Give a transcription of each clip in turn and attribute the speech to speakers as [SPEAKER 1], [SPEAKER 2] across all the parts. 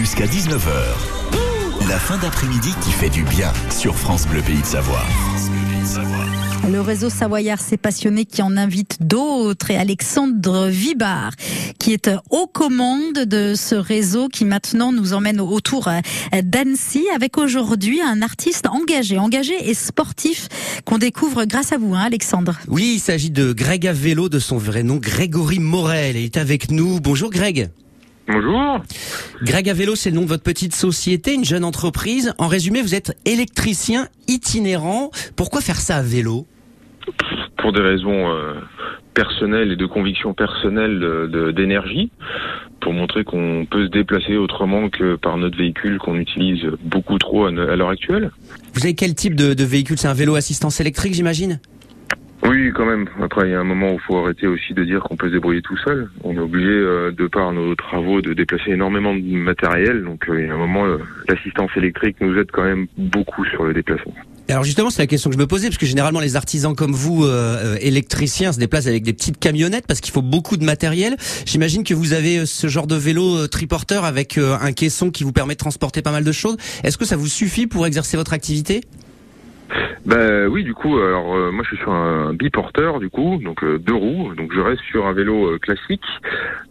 [SPEAKER 1] Jusqu'à 19h. La fin d'après-midi qui fait du bien sur France Bleu Pays de Savoie.
[SPEAKER 2] Le réseau Savoyard s'est passionné qui en invite d'autres et Alexandre Vibard qui est aux commandes de ce réseau qui maintenant nous emmène autour d'Annecy avec aujourd'hui un artiste engagé, engagé et sportif qu'on découvre grâce à vous, hein, Alexandre.
[SPEAKER 3] Oui, il s'agit de Greg à vélo, de son vrai nom, Grégory Morel. Il est avec nous. Bonjour Greg.
[SPEAKER 4] Bonjour.
[SPEAKER 3] Greg à vélo, c'est le nom de votre petite société, une jeune entreprise. En résumé, vous êtes électricien itinérant. Pourquoi faire ça à vélo
[SPEAKER 4] Pour des raisons euh, personnelles et de conviction personnelle d'énergie, pour montrer qu'on peut se déplacer autrement que par notre véhicule qu'on utilise beaucoup trop à, l'heure actuelle.
[SPEAKER 3] Vous avez quel type de, de véhicule? C'est un vélo assistance électrique, j'imagine?
[SPEAKER 4] Oui, quand même. Après, il y a un moment où il faut arrêter aussi de dire qu'on peut se débrouiller tout seul. On est obligé, euh, de par nos travaux, de déplacer énormément de matériel. Donc, euh, il y a un moment, euh, l'assistance électrique nous aide quand même beaucoup sur le déplacement.
[SPEAKER 3] Alors justement, c'est la question que je me posais, parce que généralement les artisans comme vous, électriciens, se déplacent avec des petites camionnettes parce qu'il faut beaucoup de matériel. J'imagine que vous avez ce genre de vélo triporteur avec un caisson qui vous permet de transporter pas mal de choses. Est-ce que ça vous suffit pour exercer votre activité?
[SPEAKER 4] Bah oui, du coup, alors euh, moi je suis sur un biporteur du coup, donc euh, deux roues, donc je reste sur un vélo euh, classique,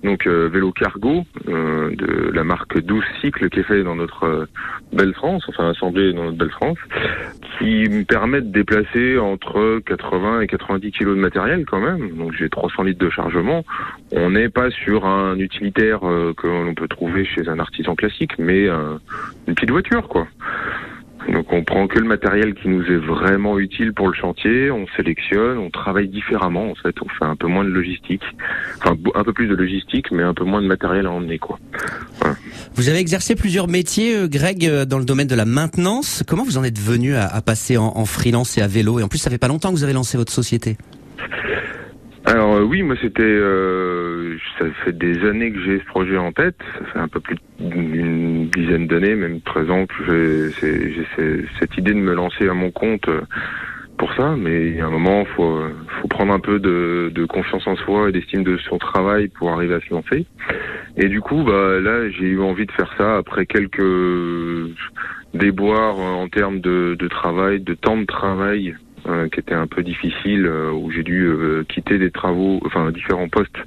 [SPEAKER 4] donc vélo cargo de la marque 12 cycles qui est fait dans notre belle France, enfin assemblé dans notre belle France, qui me permet de déplacer entre 80 et 90 kilos de matériel quand même, donc j'ai 300 litres de chargement. On n'est pas sur un utilitaire que l'on peut trouver chez un artisan classique, mais une petite voiture quoi. Donc on prend que le matériel qui nous est vraiment utile pour le chantier, on sélectionne, on travaille différemment en fait, on fait un peu moins de logistique, enfin un peu plus de logistique, mais un peu moins de matériel à emmener quoi.
[SPEAKER 3] Vous avez exercé plusieurs métiers, euh, Greg, euh, dans le domaine de la maintenance. Comment vous en êtes venu à, passer en, en freelance et à vélo? Et en plus, ça fait pas longtemps que vous avez lancé votre société.
[SPEAKER 4] Alors euh, oui, moi c'était, euh, ça fait des années que j'ai ce projet en tête. Ça fait un peu plus d'une dizaine d'années, même 13 ans que j'ai cette idée de me lancer à mon compte euh, pour ça. Mais il y a un moment, faut faut prendre un peu de, de confiance en soi et d'estime de son travail pour arriver à se lancer. Et du coup, bah là, j'ai eu envie de faire ça après quelques déboires en termes de, de travail, de temps de travail euh, qui était un peu difficile, euh, où j'ai dû euh, quitter des travaux, enfin différents postes,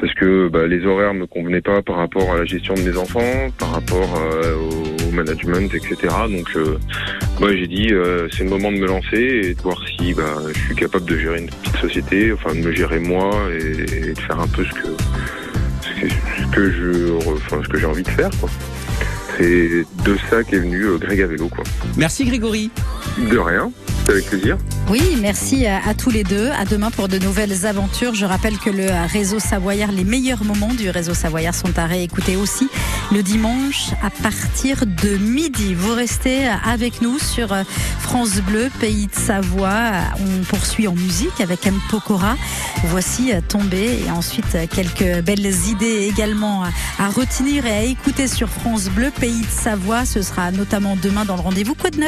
[SPEAKER 4] parce que bah, les horaires me convenaient pas par rapport à la gestion de mes enfants, par rapport au management, etc. Donc moi j'ai dit c'est le moment de me lancer et de voir si bah, je suis capable de gérer une petite société, enfin de me gérer moi et, de faire un peu ce que ce que je enfin ce que j'ai envie de faire quoi. C'est de ça qu'est venu Greg à vélo quoi.
[SPEAKER 3] Merci Grégory.
[SPEAKER 4] De rien avec plaisir.
[SPEAKER 2] Oui, merci à, tous les deux. À demain pour de nouvelles aventures. Je rappelle que le réseau Savoyard, les meilleurs moments du réseau Savoyard sont à réécouter aussi le dimanche à partir de midi. Vous restez avec nous sur France Bleu, pays de Savoie. On poursuit en musique avec M. Pokora. Voici Tomber et ensuite quelques belles idées également à retenir et à écouter sur France Bleu, pays de Savoie. Ce sera notamment demain dans le rendez-vous Quoi de neuf